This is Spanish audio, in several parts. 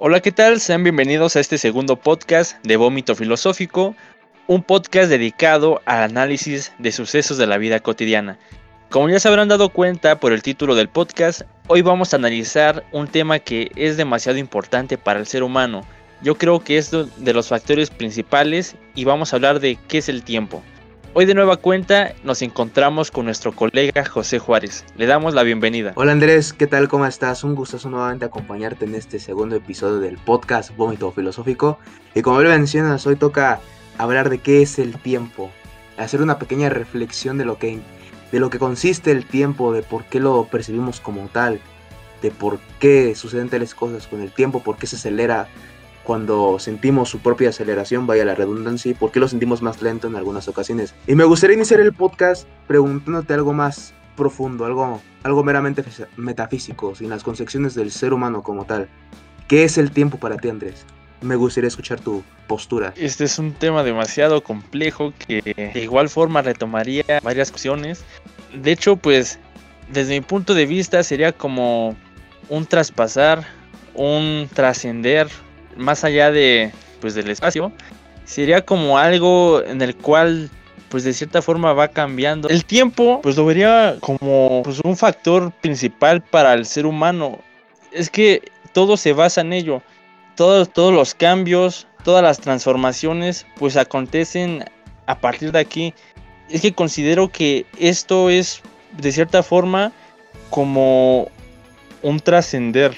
Hola, ¿qué tal? Sean bienvenidos a este segundo podcast de Vómito Filosófico, un podcast dedicado al análisis de sucesos de la vida cotidiana. Como ya se habrán dado cuenta por el título del podcast, hoy vamos a analizar un tema que es demasiado importante para el ser humano. Yo creo que es de los factores principales y vamos a hablar de qué es el tiempo. Hoy de nueva cuenta nos encontramos con nuestro colega José Juárez. Le damos la bienvenida. Hola Andrés, ¿qué tal? ¿Cómo estás? Un gusto nuevamente acompañarte en este segundo episodio del podcast Vómito Filosófico. Y como lo mencionas, hoy toca hablar de qué es el tiempo. Hacer una pequeña reflexión de lo que, de lo que consiste el tiempo, de por qué lo percibimos como tal, de por qué suceden tales cosas con el tiempo, por qué se acelera cuando sentimos su propia aceleración, vaya la redundancia, y por qué lo sentimos más lento en algunas ocasiones. Y me gustaría iniciar el podcast preguntándote algo más profundo, algo, algo meramente metafísico, sin las concepciones del ser humano como tal. ¿Qué es el tiempo para ti, Andrés? Me gustaría escuchar tu postura. Este es un tema demasiado complejo que de igual forma retomaría varias cuestiones. De hecho, pues, desde mi punto de vista sería como un traspasar, un trascender, más allá de pues del espacio, sería como algo en el cual pues de cierta forma va cambiando. El tiempo pues lo vería como pues un factor principal para el ser humano. Es que todo se basa en ello. Todos, todos los cambios, todas las transformaciones pues acontecen a partir de aquí. Es que considero que esto es de cierta forma como un trascender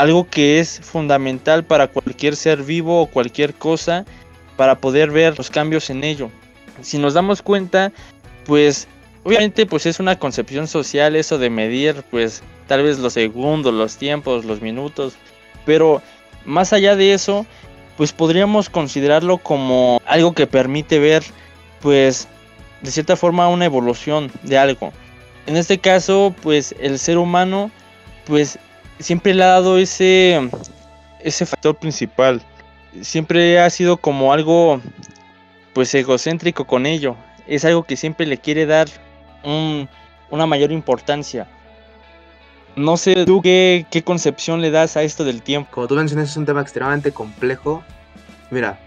algo que es fundamental para cualquier ser vivo o cualquier cosa para poder ver los cambios en ello. Si nos damos cuenta, pues obviamente pues es una concepción social eso de medir pues tal vez los segundos, los tiempos, los minutos, pero más allá de eso, pues podríamos considerarlo como algo que permite ver pues de cierta forma una evolución de algo. En este caso, pues el ser humano pues siempre le ha dado ese, ese factor principal. Siempre ha sido como algo pues egocéntrico con ello. Es algo que siempre le quiere dar una mayor importancia. No sé tú qué, qué concepción le das a esto del tiempo. Como tú mencionas es un tema extremadamente complejo. Mira,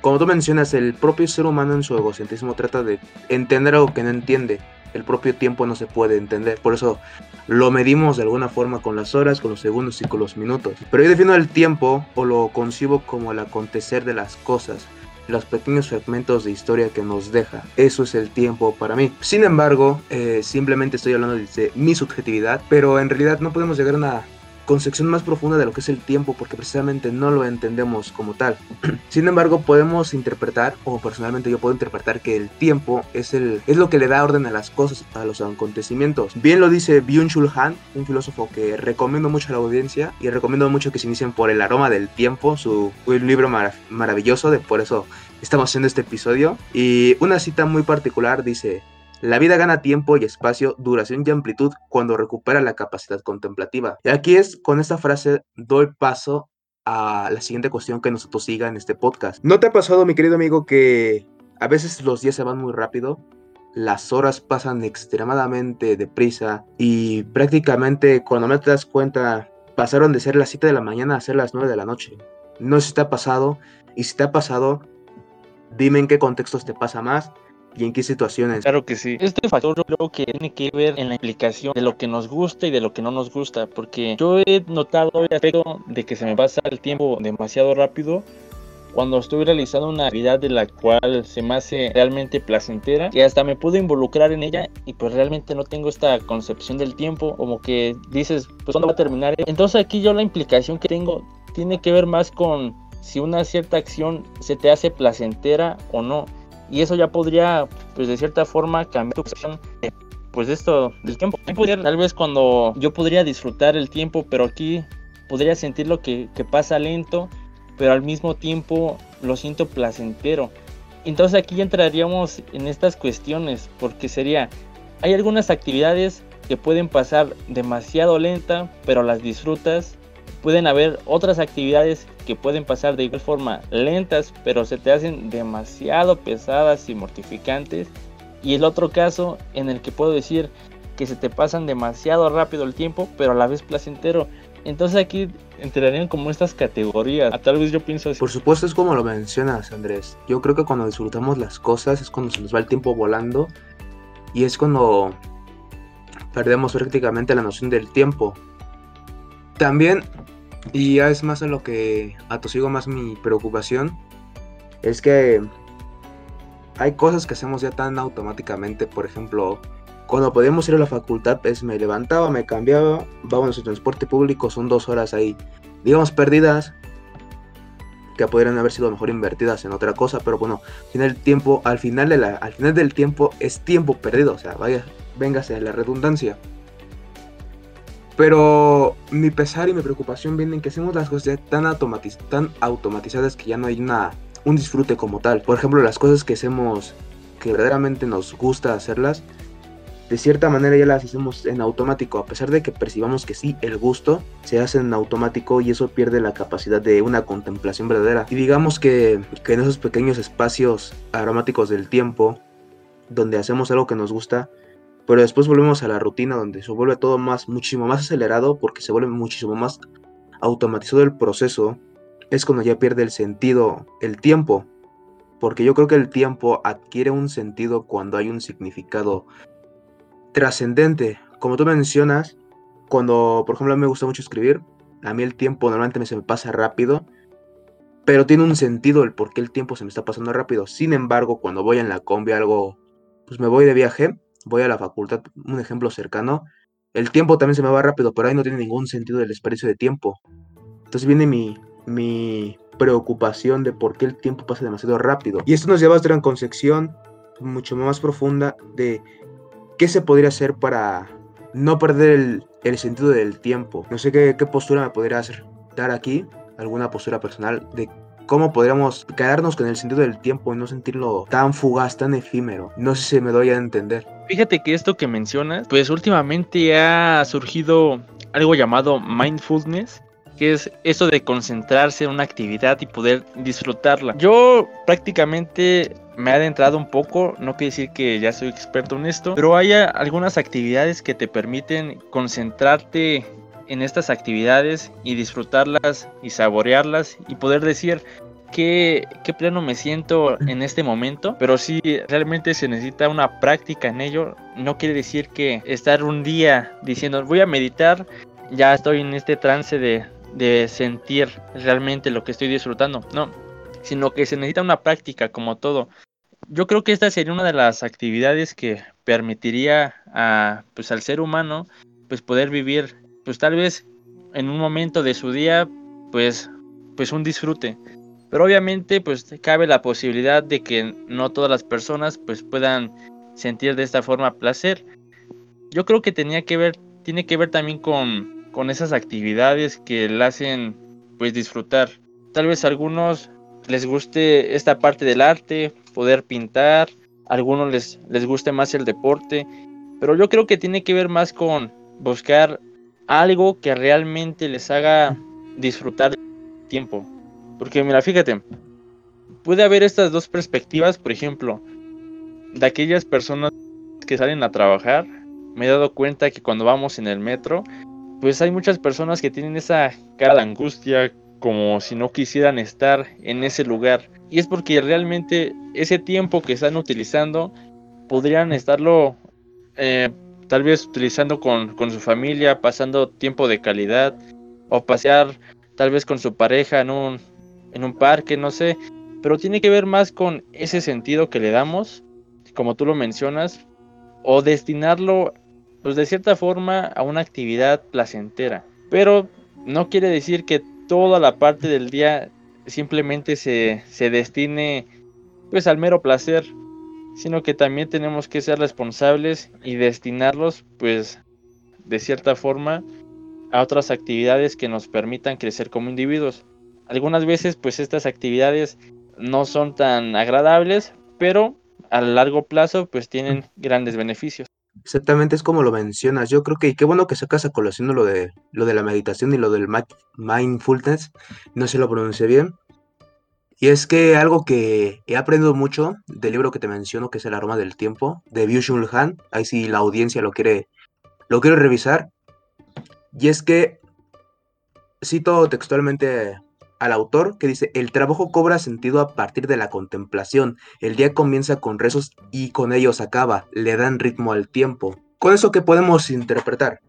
como tú mencionas, el propio ser humano en su egocentrismo trata de entender algo que no entiende el propio tiempo no se puede entender. Por eso lo medimos de alguna forma con las horas, con los segundos y con los minutos. Pero yo defino el tiempo o lo concibo como el acontecer de las cosas los pequeños fragmentos de historia que nos deja. Eso es el tiempo para mí. Sin embargo, eh, simplemente estoy hablando de mi subjetividad, pero en realidad no podemos llegar a una concepción más profunda de lo que es el tiempo porque precisamente no lo entendemos como tal. Sin embargo, podemos interpretar, o personalmente yo puedo interpretar que el tiempo es, el, es lo que le da orden a las cosas, a los acontecimientos. Bien lo dice Byung-Chul Han, un filósofo que recomiendo mucho a la audiencia y recomiendo mucho que se inicien por El aroma del tiempo, su un libro maravilloso, de por eso estamos haciendo este episodio. Y una cita muy particular dice, la vida gana tiempo y espacio, duración y amplitud cuando recupera la capacidad contemplativa. Y aquí es, con esta frase, doy paso a la siguiente cuestión que nosotros siga en este podcast. ¿No te ha pasado, mi querido amigo, que a veces los días se van muy rápido? Las horas pasan extremadamente deprisa y prácticamente cuando me te das cuenta pasaron de ser las 7 de la mañana a ser las 9 de la noche. No sé si te ha pasado y si te ha pasado, dime en qué contextos te pasa más y en qué situaciones. Claro que sí. Este factor creo que tiene que ver en la implicación de lo que nos gusta y de lo que no nos gusta, porque yo he notado el aspecto de que se me pasa el tiempo demasiado rápido cuando estoy realizando una actividad de la cual se me hace realmente placentera y hasta me puedo involucrar en ella y pues realmente no tengo esta concepción del tiempo como que dices pues cuándo va a terminar entonces aquí yo la implicación que tengo tiene que ver más con si una cierta acción se te hace placentera o no y eso ya podría, pues de cierta forma, cambiar tu percepción pues esto del tiempo. Tal vez cuando yo podría disfrutar el tiempo, pero aquí podría sentir lo que, que pasa lento, pero al mismo tiempo lo siento placentero. Entonces aquí entraríamos en estas cuestiones, porque sería, hay algunas actividades que pueden pasar demasiado lenta, pero las disfrutas pueden haber otras actividades que pueden pasar de igual forma lentas, pero se te hacen demasiado pesadas y mortificantes. Y el otro caso en el que puedo decir que se te pasan demasiado rápido el tiempo, pero a la vez placentero. Entonces aquí entrarían como estas categorías. Tal vez yo pienso así. Por supuesto es como lo mencionas, Andrés. Yo creo que cuando disfrutamos las cosas es cuando se nos va el tiempo volando y es cuando perdemos prácticamente la noción del tiempo. También, y ya es más a lo que atosigo más mi preocupación, es que hay cosas que hacemos ya tan automáticamente, por ejemplo, cuando podíamos ir a la facultad, pues me levantaba, me cambiaba, vámonos en transporte público, son dos horas ahí, digamos, perdidas, que podrían haber sido mejor invertidas en otra cosa, pero bueno, al tiempo, al final, de la, al final del tiempo es tiempo perdido, o sea, vaya, véngase la redundancia. Pero mi pesar y mi preocupación vienen en que hacemos las cosas tan, tan automatizadas que ya no hay una, un disfrute como tal. Por ejemplo, las cosas que hacemos que verdaderamente nos gusta hacerlas, de cierta manera ya las hacemos en automático, a pesar de que percibamos que sí, el gusto se hace en automático y eso pierde la capacidad de una contemplación verdadera. Y digamos que, que en esos pequeños espacios aromáticos del tiempo, donde hacemos algo que nos gusta, pero después volvemos a la rutina donde se vuelve todo más, muchísimo más acelerado porque se vuelve muchísimo más automatizado el proceso, es cuando ya pierde el sentido el tiempo. Porque yo creo que el tiempo adquiere un sentido cuando hay un significado trascendente. Como tú mencionas, cuando, por ejemplo, a mí me gusta mucho escribir, a mí el tiempo normalmente se me pasa rápido, pero tiene un sentido el por qué el tiempo se me está pasando rápido. Sin embargo, cuando voy en la combi, algo, pues me voy de viaje, voy a la facultad, un ejemplo cercano, el tiempo también se me va rápido, pero ahí no tiene ningún sentido el desperdicio de tiempo. Entonces viene mi, mi preocupación de por qué el tiempo pasa demasiado rápido. Y esto nos lleva a otra concepción mucho más profunda de ¿qué se podría hacer para no perder el, sentido del tiempo? No sé qué, postura me podría dar aquí, alguna postura personal de cómo podríamos quedarnos con el sentido del tiempo y no sentirlo tan fugaz, tan efímero. No sé si me doy a entender. Fíjate que esto que mencionas, pues últimamente ha surgido algo llamado mindfulness, que es eso de concentrarse en una actividad y poder disfrutarla. Yo prácticamente me he adentrado un poco, no quiere decir que ya soy experto en esto, pero hay algunas actividades que te permiten concentrarte en estas actividades y disfrutarlas y saborearlas y poder decir qué, qué pleno me siento en este momento, pero si realmente se necesita una práctica en ello, no quiere decir que estar un día diciendo voy a meditar, ya estoy en este trance de, de sentir realmente lo que estoy disfrutando, no, sino que se necesita una práctica como todo. Yo creo que esta sería una de las actividades que permitiría a, pues, al ser humano pues poder vivir pues tal vez en un momento de su día pues pues un disfrute pero obviamente pues cabe la posibilidad de que no todas las personas pues puedan sentir de esta forma placer yo creo que tenía que ver tiene que ver también con con esas actividades que le hacen pues disfrutar tal vez a algunos les guste esta parte del arte poder pintar, a algunos les, les guste más el deporte, pero yo creo que tiene que ver más con buscar algo que realmente les haga disfrutar el tiempo. Porque mira, fíjate, puede haber estas dos perspectivas, por ejemplo, de aquellas personas que salen a trabajar, me he dado cuenta que cuando vamos en el metro, pues hay muchas personas que tienen esa cara de angustia, como si no quisieran estar en ese lugar. Y es porque realmente ese tiempo que están utilizando podrían estarlo eh, tal vez utilizando con, con, su familia, pasando tiempo de calidad o pasear tal vez con su pareja en un, en un parque, no sé. Pero tiene que ver más con ese sentido que le damos, como tú lo mencionas, o destinarlo pues de cierta forma a una actividad placentera. Pero no quiere decir que toda la parte del día simplemente se, se destine pues al mero placer, sino que también tenemos que ser responsables y destinarlos pues de cierta forma a otras actividades que nos permitan crecer como individuos. Algunas veces pues estas actividades no son tan agradables, pero a largo plazo pues tienen grandes beneficios. Exactamente, es como lo mencionas. Yo creo que, y qué bueno que sacas a colación lo de, lo de la meditación y lo del mindfulness. No se lo pronuncié bien. Y es que algo que he aprendido mucho del libro que te menciono, que es El aroma del tiempo, de Byung-Chul Han, ahí si la audiencia lo quiere, lo quiere revisar. Y es que cito textualmente al autor que dice, el trabajo cobra sentido a partir de la contemplación, el día comienza con rezos y con ellos acaba, le dan ritmo al tiempo. Con eso que podemos interpretar.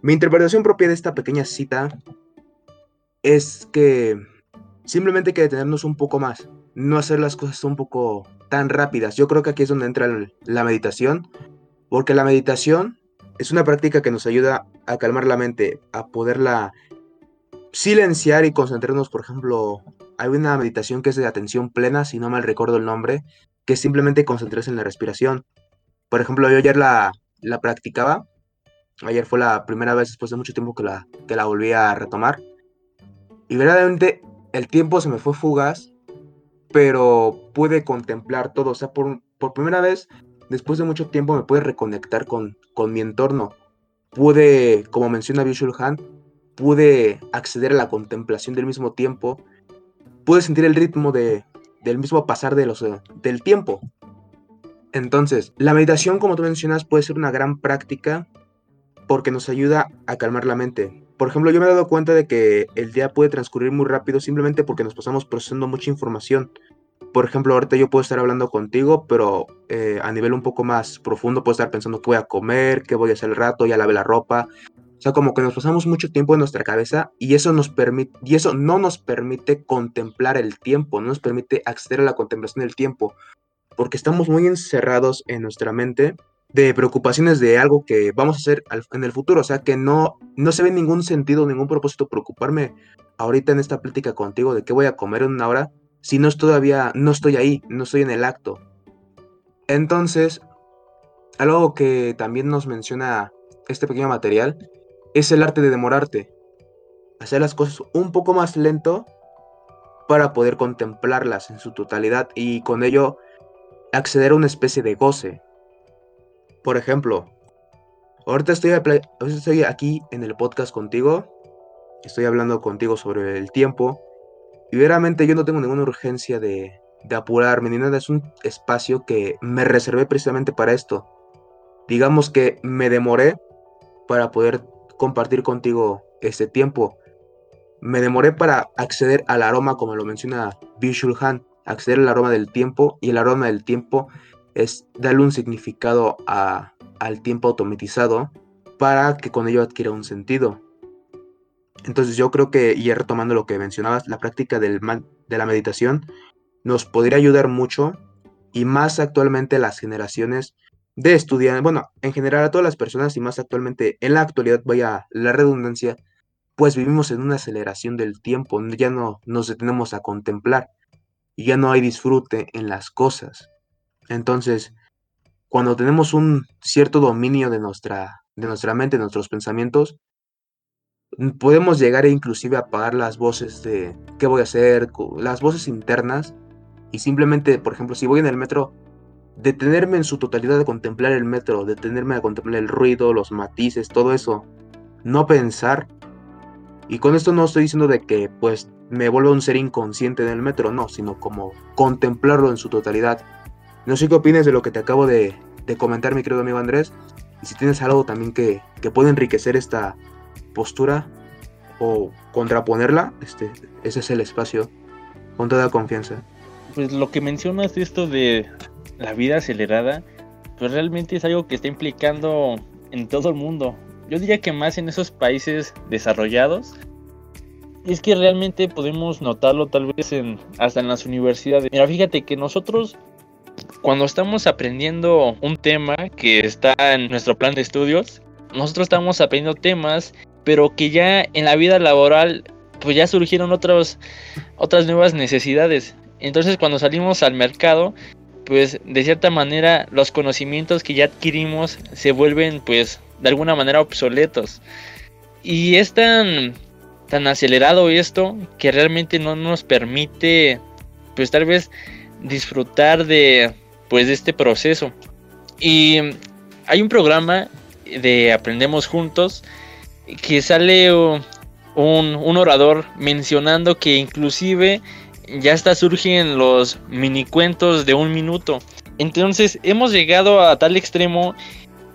Mi interpretación propia de esta pequeña cita es que simplemente hay que detenernos un poco más, no hacer las cosas un poco tan rápidas. Yo creo que aquí es donde entra la meditación, porque la meditación es una práctica que nos ayuda a calmar la mente, a poderla silenciar y concentrarnos, por ejemplo, hay una meditación que es de atención plena, si no mal recuerdo el nombre, que es simplemente concentrarse en la respiración. Por ejemplo, yo ayer la, la practicaba, ayer fue la primera vez después de mucho tiempo que la, que la volví a retomar, y verdaderamente el tiempo se me fue fugaz, pero pude contemplar todo, o sea, por, por primera vez, después de mucho tiempo me pude reconectar con, con mi entorno. Pude, como menciona Visual Han, pude acceder a la contemplación del mismo tiempo, pude sentir el ritmo de, del mismo pasar de los, del tiempo. Entonces, la meditación, como tú mencionas, puede ser una gran práctica porque nos ayuda a calmar la mente. Por ejemplo, yo me he dado cuenta de que el día puede transcurrir muy rápido simplemente porque nos pasamos procesando mucha información. Por ejemplo, ahorita yo puedo estar hablando contigo, pero eh, a nivel un poco más profundo puedo estar pensando qué voy a comer, qué voy a hacer el rato, ya lavé la ropa, o sea, como que nos pasamos mucho tiempo en nuestra cabeza y eso, nos y eso no nos permite contemplar el tiempo, no nos permite acceder a la contemplación del tiempo, porque estamos muy encerrados en nuestra mente de preocupaciones de algo que vamos a hacer en el futuro. O sea, que no, no se ve ningún sentido, ningún propósito preocuparme ahorita en esta plática contigo de qué voy a comer en una hora si no todavía, no estoy ahí, no estoy en el acto. Entonces, algo que también nos menciona este pequeño material es el arte de demorarte. Hacer las cosas un poco más lento para poder contemplarlas en su totalidad y con ello acceder a una especie de goce. Por ejemplo, ahorita estoy, aquí en el podcast contigo, estoy hablando contigo sobre el tiempo y veramente yo no tengo ninguna urgencia de, de apurarme ni nada, es un espacio que me reservé precisamente para esto. Digamos que me demoré para poder compartir contigo este tiempo. Me demoré para acceder al aroma, como lo menciona Visual Han, acceder al aroma del tiempo, y el aroma del tiempo es darle un significado al tiempo automatizado para que con ello adquiera un sentido. Entonces yo creo que, y retomando lo que mencionabas, la práctica del, de la meditación nos podría ayudar mucho y más actualmente las generaciones de estudiantes, bueno, en general a todas las personas y más actualmente en la actualidad, vaya la redundancia, pues vivimos en una aceleración del tiempo, ya no nos detenemos a contemplar y ya no hay disfrute en las cosas. Entonces, cuando tenemos un cierto dominio de nuestra, de nuestra mente, de nuestros pensamientos, podemos llegar e inclusive a apagar las voces de qué voy a hacer, las voces internas, y simplemente, por ejemplo, si voy en el metro, detenerme en su totalidad a contemplar el metro, detenerme a contemplar el ruido, los matices, todo eso, no pensar. Y con esto no estoy diciendo de que pues me vuelva un ser inconsciente en el metro, no, sino como contemplarlo en su totalidad. No sé qué opinas de lo que te acabo de, comentar, mi querido amigo Andrés. Y si tienes algo también que, que puede enriquecer esta postura o contraponerla, este, ese es el espacio, con toda confianza. Pues lo que mencionas esto de la vida acelerada, pues realmente es algo que está implicando en todo el mundo. Yo diría que más en esos países desarrollados. Es que realmente podemos notarlo tal vez hasta en las universidades. Mira, fíjate que nosotros cuando estamos aprendiendo un tema que está en nuestro plan de estudios, nosotros estamos aprendiendo temas, pero que ya en la vida laboral pues ya surgieron otros, otras nuevas necesidades. Entonces cuando salimos al mercado pues de cierta manera los conocimientos que ya adquirimos se vuelven pues de alguna manera obsoletos. Y es tan, tan acelerado esto que realmente no nos permite pues tal vez disfrutar de pues de este proceso. Y hay un programa de Aprendemos Juntos que sale un, un orador mencionando que inclusive ya hasta surgen los mini cuentos de un minuto. Entonces hemos llegado a tal extremo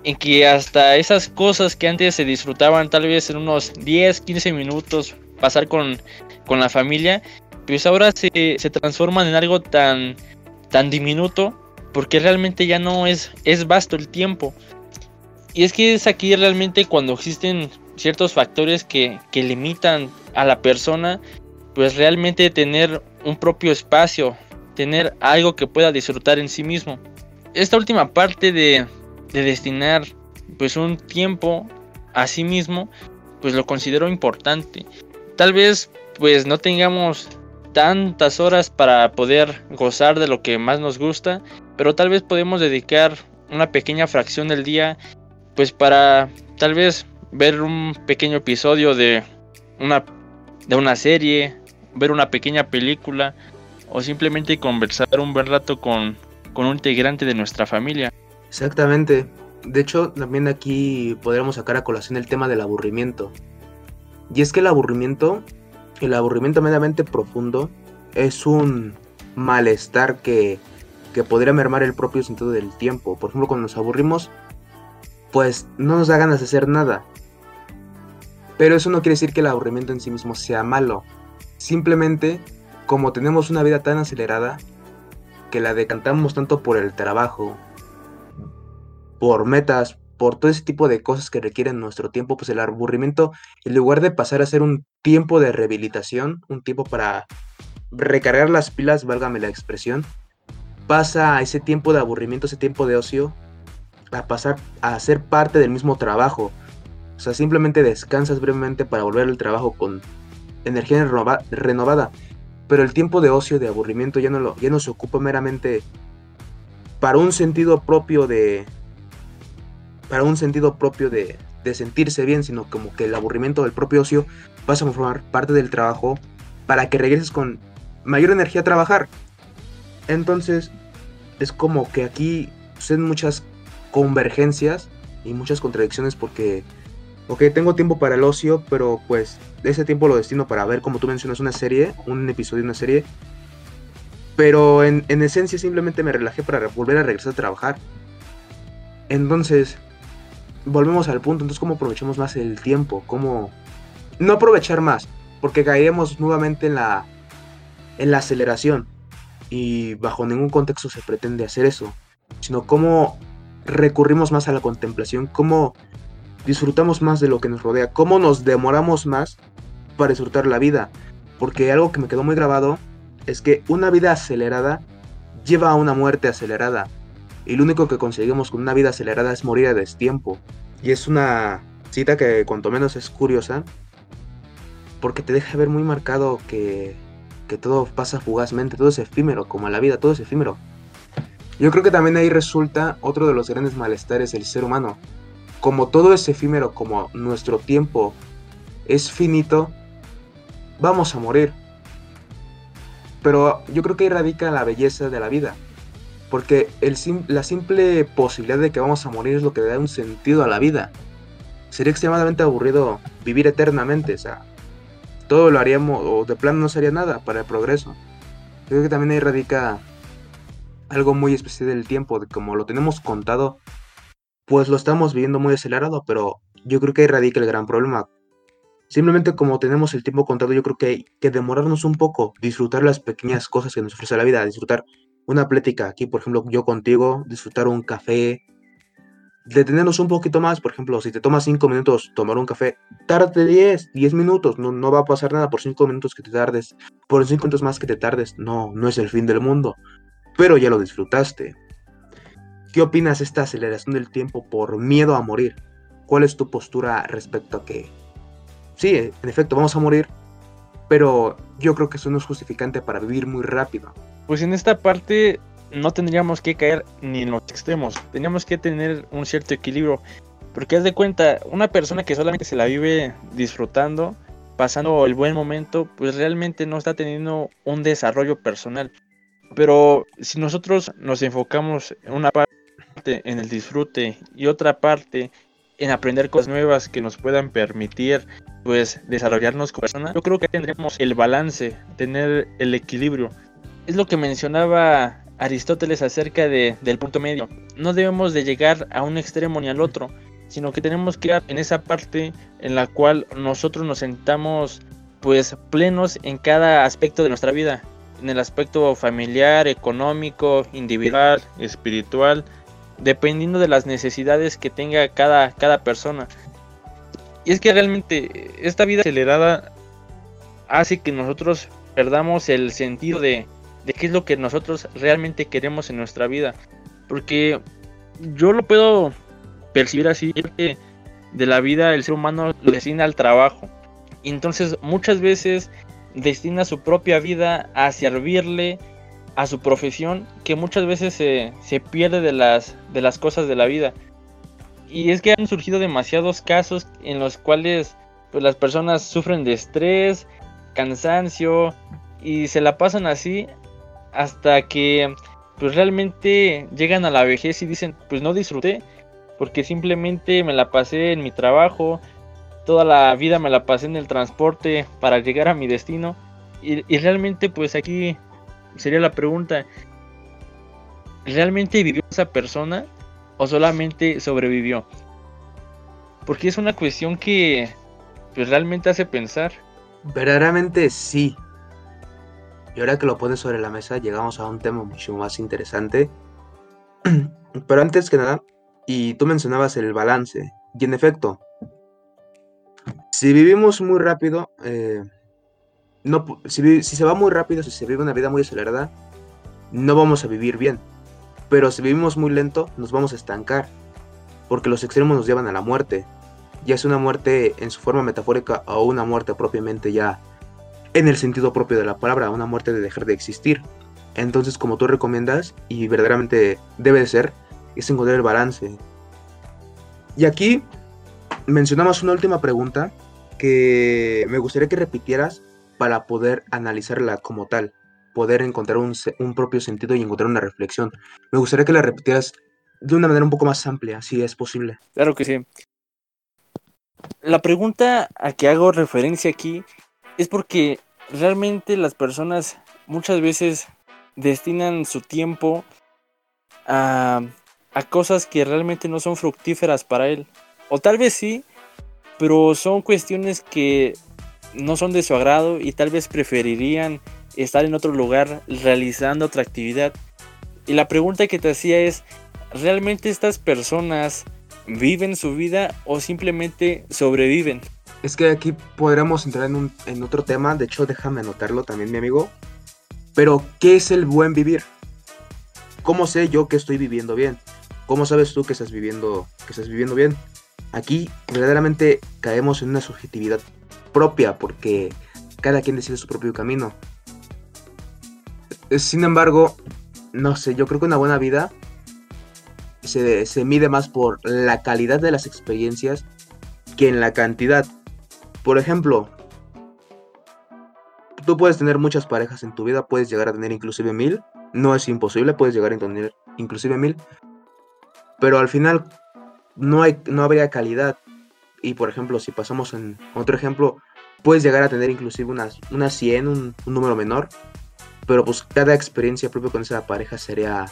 en que hasta esas cosas que antes se disfrutaban tal vez en unos 10, 15 minutos pasar con, con la familia, pues ahora se, se transforman en algo tan, tan diminuto porque realmente ya no es, es vasto el tiempo. Y es que es aquí realmente cuando existen ciertos factores que, que limitan a la persona, pues realmente tener un propio espacio, tener algo que pueda disfrutar en sí mismo. Esta última parte de, de destinar pues un tiempo a sí mismo, pues lo considero importante. Tal vez pues no tengamos tantas horas para poder gozar de lo que más nos gusta, pero tal vez podemos dedicar una pequeña fracción del día pues para tal vez ver un pequeño episodio de una de una serie, ver una pequeña película o simplemente conversar un buen rato con, con un integrante de nuestra familia. Exactamente. De hecho, también aquí podríamos sacar a colación el tema del aburrimiento. Y es que el aburrimiento, el aburrimiento mediamente profundo, es un malestar que, que podría mermar el propio sentido del tiempo. Por ejemplo, cuando nos aburrimos, pues no nos da ganas de hacer nada. Pero eso no quiere decir que el aburrimiento en sí mismo sea malo. Simplemente, como tenemos una vida tan acelerada, que la decantamos tanto por el trabajo, por metas, por todo ese tipo de cosas que requieren nuestro tiempo, pues el aburrimiento, en lugar de pasar a ser un tiempo de rehabilitación, un tiempo para recargar las pilas, válgame la expresión, pasa a ese tiempo de aburrimiento, ese tiempo de ocio, a pasar a ser parte del mismo trabajo. O sea, simplemente descansas brevemente para volver al trabajo con energía renovada. Pero el tiempo de ocio, de aburrimiento, ya no, lo, ya no se ocupa meramente para un sentido propio de, para un sentido propio de, sentirse bien, sino como que el aburrimiento del propio ocio pasa a formar parte del trabajo para que regreses con mayor energía a trabajar. Entonces, es como que aquí suceden muchas convergencias y muchas contradicciones porque, ok, tengo tiempo para el ocio, pero pues ese tiempo lo destino para ver, como tú mencionas, una serie, un episodio de una serie. Pero en, en esencia simplemente me relajé para volver a regresar a trabajar. Entonces, volvemos al punto, entonces cómo aprovechamos más el tiempo, cómo no aprovechar más, porque caeremos nuevamente en la en la aceleración y bajo ningún contexto se pretende hacer eso, sino cómo recurrimos más a la contemplación, cómo disfrutamos más de lo que nos rodea, cómo nos demoramos más para disfrutar la vida, porque algo que me quedó muy grabado es que una vida acelerada lleva a una muerte acelerada. Y lo único que conseguimos con una vida acelerada es morir a destiempo. Y es una cita que cuanto menos es curiosa, porque te deja ver muy marcado que, que todo pasa fugazmente, todo es efímero, como la vida, todo es efímero. Yo creo que también ahí resulta otro de los grandes malestares del ser humano. Como todo es efímero, como nuestro tiempo es finito, vamos a morir. Pero yo creo que ahí radica la belleza de la vida. Porque la simple posibilidad de que vamos a morir es lo que da un sentido a la vida. Sería extremadamente aburrido vivir eternamente, o sea, todo lo haríamos, o de plano no sería nada para el progreso. Creo que también ahí radica algo muy especial del tiempo, de como lo tenemos contado, pues lo estamos viviendo muy acelerado, pero yo creo que ahí radica el gran problema. Simplemente como tenemos el tiempo contado, yo creo que hay que demorarnos un poco, disfrutar las pequeñas cosas que nos ofrece la vida, disfrutar una plática aquí, por ejemplo, yo contigo, disfrutar un café, detenernos un poquito más, por ejemplo, si te tomas 5 minutos tomar un café, tarde 10, 10 minutos, no, no va a pasar nada por 5 minutos que te tardes, por 5 minutos más que te tardes, no, no es el fin del mundo, pero ya lo disfrutaste. ¿Qué opinas de esta aceleración del tiempo por miedo a morir? ¿Cuál es tu postura respecto a que, sí, en efecto, vamos a morir, pero yo creo que eso no es justificante para vivir muy rápido? pues en esta parte no tendríamos que caer ni en los extremos, tendríamos que tener un cierto equilibrio, porque haz de cuenta, una persona que solamente se la vive disfrutando, pasando el buen momento, pues realmente no está teniendo un desarrollo personal. Pero si nosotros nos enfocamos en una parte en el disfrute y otra parte en aprender cosas nuevas que nos puedan permitir pues desarrollarnos como persona, yo creo que tendremos el balance, tener el equilibrio es lo que mencionaba Aristóteles acerca de, del punto medio. No debemos de llegar a un extremo ni al otro, sino que tenemos que ir en esa parte en la cual nosotros nos sentamos pues plenos en cada aspecto de nuestra vida, en el aspecto familiar, económico, individual, espiritual, dependiendo de las necesidades que tenga cada, cada persona. Y es que realmente esta vida acelerada hace que nosotros perdamos el sentido de, de qué es lo que nosotros realmente queremos en nuestra vida. Porque yo lo puedo percibir así, que de la vida el ser humano lo destina al trabajo. Y entonces muchas veces destina su propia vida a servirle a su profesión que muchas veces se, se pierde de las, de las cosas de la vida. Y es que han surgido demasiados casos en los cuales pues, las personas sufren de estrés, cansancio y se la pasan así hasta que pues realmente llegan a la vejez y dicen pues no disfruté porque simplemente me la pasé en mi trabajo, toda la vida me la pasé en el transporte para llegar a mi destino y, y realmente pues aquí sería la pregunta, ¿realmente vivió esa persona o solamente sobrevivió? Porque es una cuestión que pues, realmente hace pensar. Verdaderamente sí. Y ahora que lo pones sobre la mesa, llegamos a un tema mucho más interesante. Pero antes que nada, y tú mencionabas el balance. Y en efecto, si vivimos muy rápido, eh, no, si, si, se va muy rápido, si se vive una vida muy acelerada, no vamos a vivir bien. Pero si vivimos muy lento, nos vamos a estancar. Porque los extremos nos llevan a la muerte. Ya es una muerte en su forma metafórica o una muerte propiamente ya en el sentido propio de la palabra, una muerte de dejar de existir. Entonces, como tú recomiendas, y verdaderamente debe de ser, es encontrar el balance. Y aquí mencionamos una última pregunta que me gustaría que repitieras para poder analizarla como tal, poder encontrar un, un, propio sentido y encontrar una reflexión. Me gustaría que la repitieras de una manera un poco más amplia, si es posible. Claro que sí. La pregunta a que hago referencia aquí es porque realmente las personas muchas veces destinan su tiempo a, a cosas que realmente no son fructíferas para él. O tal vez sí, pero son cuestiones que no son de su agrado y tal vez preferirían estar en otro lugar realizando otra actividad. Y la pregunta que te hacía es, ¿realmente estas personas viven su vida o simplemente sobreviven? Es que aquí podríamos entrar en, un, en otro tema, de hecho déjame anotarlo también mi amigo. Pero, ¿qué es el buen vivir? ¿Cómo sé yo que estoy viviendo bien? ¿Cómo sabes tú que estás viviendo, que estás viviendo bien? Aquí verdaderamente caemos en una subjetividad propia porque cada quien decide su propio camino. Sin embargo, no sé, yo creo que una buena vida se, se mide más por la calidad de las experiencias que en la cantidad. Por ejemplo, tú puedes tener muchas parejas en tu vida, puedes llegar a tener inclusive mil, no es imposible, puedes llegar a tener inclusive mil, pero al final no, hay, no habría calidad. Y por ejemplo, si pasamos en otro ejemplo, puedes llegar a tener inclusive unas, unas 100, un, un número menor, pero pues cada experiencia propia con esa pareja sería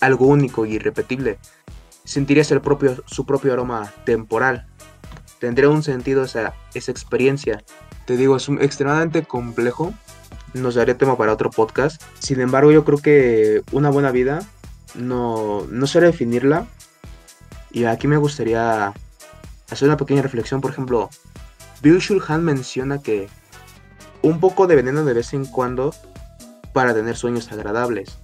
algo único y irrepetible. Sentirías el propio, su propio aroma temporal. Tendría un sentido esa, esa experiencia. Te digo, es extremadamente complejo. Nos daría tema para otro podcast. Sin embargo, yo creo que una buena vida no, no sé definirla. Y aquí me gustaría hacer una pequeña reflexión. Por ejemplo, Bill Shulhan menciona que un poco de veneno de vez en cuando para tener sueños agradables.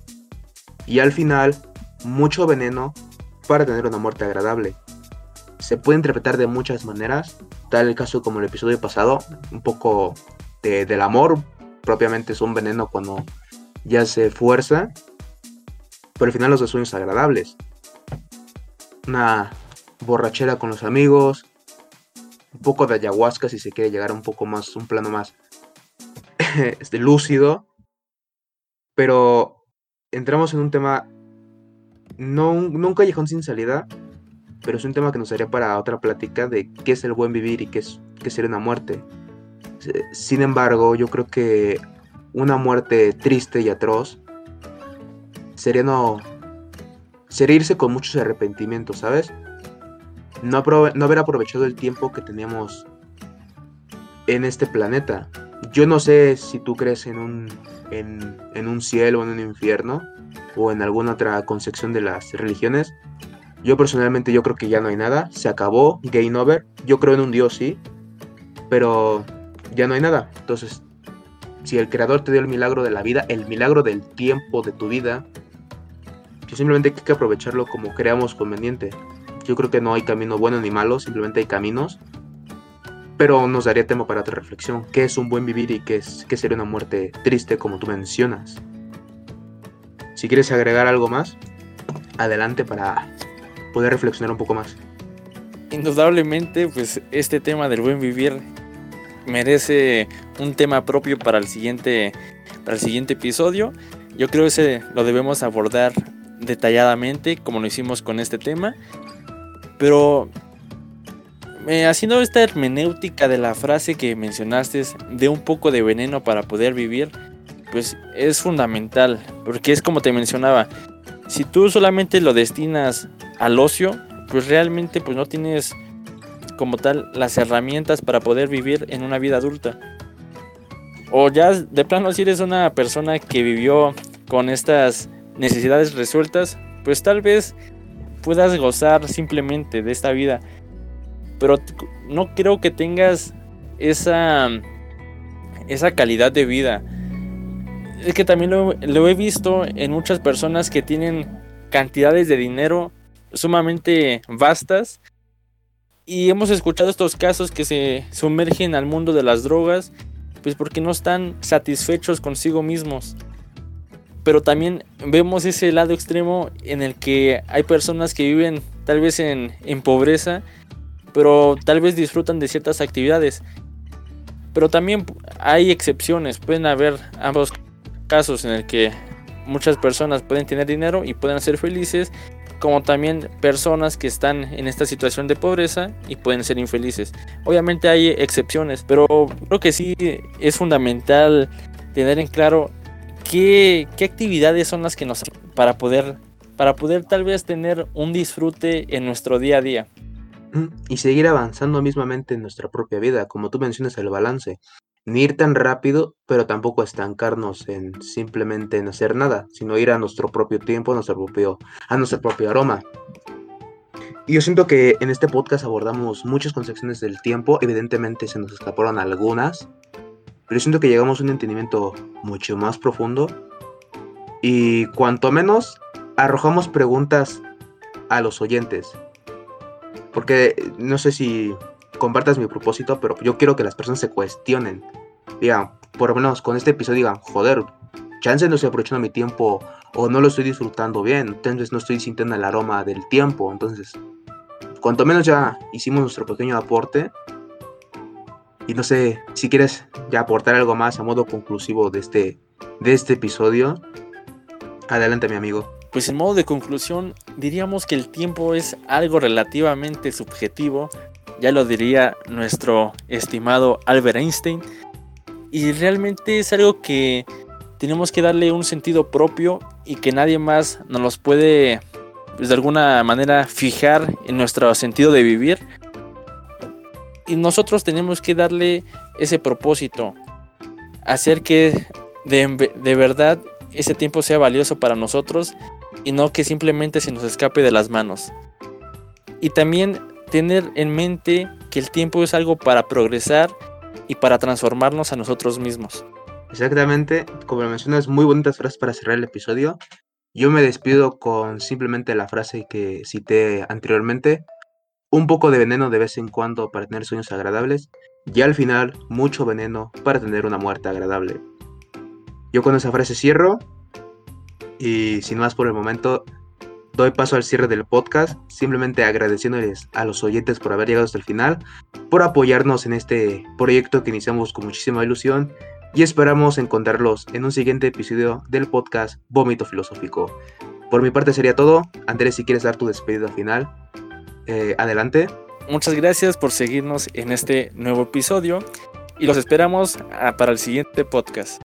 Y al final, mucho veneno para tener una muerte agradable. Se puede interpretar de muchas maneras, tal el caso como el episodio pasado, un poco de, del amor, propiamente es un veneno cuando ya se fuerza, pero al final los de sueños agradables. Una borrachera con los amigos, un poco de ayahuasca si se quiere llegar a un poco más, un plano más este, lúcido, pero entramos en un tema no un, callejón sin salida, pero es un tema que nos haría para otra plática de qué es el buen vivir y qué es qué sería una muerte. Sin embargo, yo creo que una muerte triste y atroz sería no sería irse con muchos arrepentimientos, ¿sabes? No, haber aprovechado el tiempo que teníamos en este planeta. yo no sé si tú crees en un, en, un cielo, en un infierno, o en alguna otra concepción de las religiones. Yo personalmente yo creo que ya no hay nada, se acabó, game over. Yo creo en un Dios, sí, pero ya no hay nada. Entonces, si el creador te dio el milagro de la vida, el milagro del tiempo de tu vida, pues simplemente hay que aprovecharlo como creamos conveniente. Yo creo que no hay camino bueno ni malo, simplemente hay caminos. Pero nos daría tema para otra reflexión. ¿Qué es un buen vivir y qué, es, qué sería una muerte triste como tú mencionas? Si quieres agregar algo más, adelante para poder reflexionar un poco más. Indudablemente, pues este tema del buen vivir merece un tema propio para el siguiente, para el siguiente episodio. Yo creo que ese lo debemos abordar detalladamente, como lo hicimos con este tema. Pero eh, haciendo esta hermenéutica de la frase que mencionaste, de un poco de veneno para poder vivir, pues es fundamental, porque es como te mencionaba, si tú solamente lo destinas al ocio, pues realmente pues no tienes como tal las herramientas para poder vivir en una vida adulta. O ya de plano si eres una persona que vivió con estas necesidades resueltas, pues tal vez puedas gozar simplemente de esta vida. Pero no creo que tengas esa esa calidad de vida. Es que también lo, lo he visto en muchas personas que tienen cantidades de dinero sumamente vastas y hemos escuchado estos casos que se sumergen al mundo de las drogas, pues porque no están satisfechos consigo mismos. Pero también vemos ese lado extremo en el que hay personas que viven tal vez en, pobreza, pero tal vez disfrutan de ciertas actividades. Pero también hay excepciones, pueden haber ambos casos en el que muchas personas pueden tener dinero y pueden ser felices como también personas que están en esta situación de pobreza y pueden ser infelices. Obviamente hay excepciones, pero creo que sí es fundamental tener en claro qué, actividades son las que nos para poder para poder tal vez tener un disfrute en nuestro día a día. Y seguir avanzando mismamente en nuestra propia vida, como tú mencionas el balance ni ir tan rápido, pero tampoco estancarnos en simplemente en hacer nada, sino ir a nuestro propio tiempo, a nuestro propio, a nuestro propio aroma. Y yo siento que en este podcast abordamos muchas concepciones del tiempo, evidentemente se nos escaparon algunas, pero siento que llegamos a un entendimiento mucho más profundo y cuanto menos arrojamos preguntas a los oyentes. Porque no sé si compartas mi propósito, pero yo quiero que las personas se cuestionen. Digan, por lo menos con este episodio digan, joder, chance no estoy aprovechando mi tiempo o no lo estoy disfrutando bien, entonces no estoy sintiendo el aroma del tiempo, entonces, cuanto menos ya hicimos nuestro pequeño aporte. Y no sé, si quieres ya aportar algo más a modo conclusivo de este, de este episodio, adelante mi amigo. Pues en modo de conclusión, diríamos que el tiempo es algo relativamente subjetivo, ya lo diría nuestro estimado Albert Einstein. Y realmente es algo que tenemos que darle un sentido propio y que nadie más nos los puede pues, de alguna manera fijar en nuestro sentido de vivir. Y nosotros tenemos que darle ese propósito, hacer que de, de verdad ese tiempo sea valioso para nosotros y no que simplemente se nos escape de las manos. Y también tener en mente que el tiempo es algo para progresar y para transformarnos a nosotros mismos. Exactamente, como mencionas, muy bonitas frases para cerrar el episodio. Yo me despido con simplemente la frase que cité anteriormente, un poco de veneno de vez en cuando para tener sueños agradables y al final mucho veneno para tener una muerte agradable. Yo con esa frase cierro y sin más por el momento doy paso al cierre del podcast, simplemente agradeciéndoles a los oyentes por haber llegado hasta el final, por apoyarnos en este proyecto que iniciamos con muchísima ilusión y esperamos encontrarlos en un siguiente episodio del podcast Vómito Filosófico. Por mi parte sería todo. Andrés, si quieres dar tu despedida final, eh, adelante. Muchas gracias por seguirnos en este nuevo episodio y los esperamos ah, para el siguiente podcast.